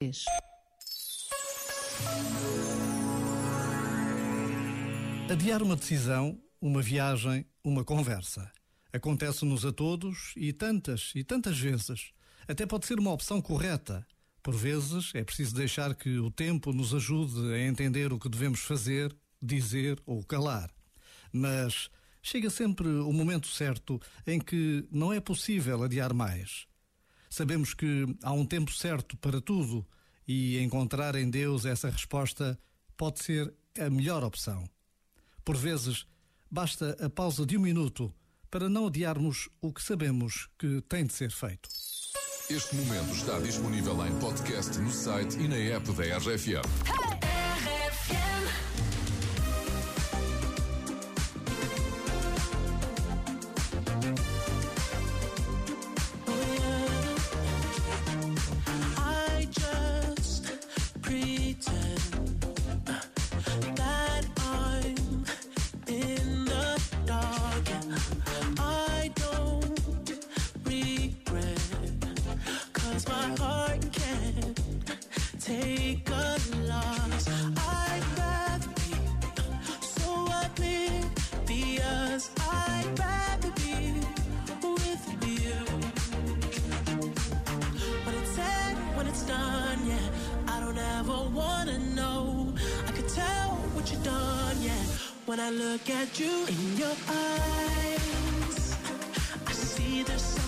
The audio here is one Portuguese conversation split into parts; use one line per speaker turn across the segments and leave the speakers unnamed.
3. Adiar uma decisão, uma viagem, uma conversa. Acontece-nos a todos e tantas e tantas vezes. Até pode ser uma opção correta. Por vezes é preciso deixar que o tempo nos ajude a entender o que devemos fazer, dizer ou calar. Mas chega sempre o momento certo em que não é possível adiar mais. Sabemos que há um tempo certo para tudo e encontrar em Deus essa resposta pode ser a melhor opção. Por vezes, basta a pausa de um minuto para não adiarmos o que sabemos que tem de ser feito.
Este momento está disponível em podcast no site e na app da RFM.
take a loss. I'd rather be so oblivious. I'd rather be with you. When it's said, when it's done, yeah. I don't ever wanna know. I could tell what you've done, yeah. When I look at you in your eyes, I see there's something.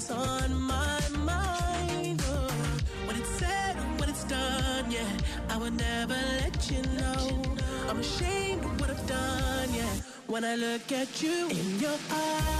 what's on my mind. Oh. When it's said, when it's done, yeah, I will never let you know. I'm ashamed of what I've done, yeah. When I look at you in your eyes.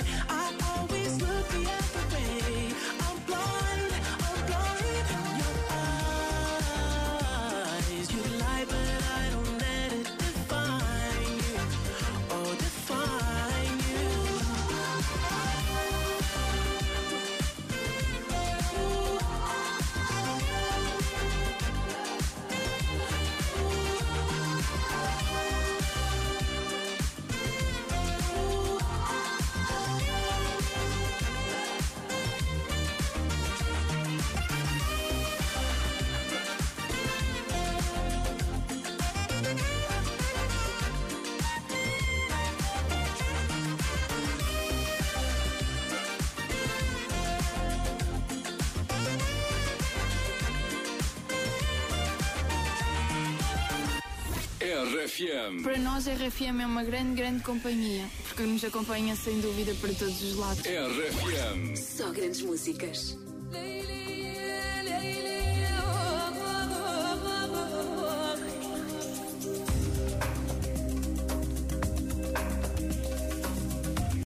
RFM.
Para nós, a RFM é uma grande, grande companhia, porque nos acompanha sem dúvida para todos os lados.
RFM.
Só grandes músicas.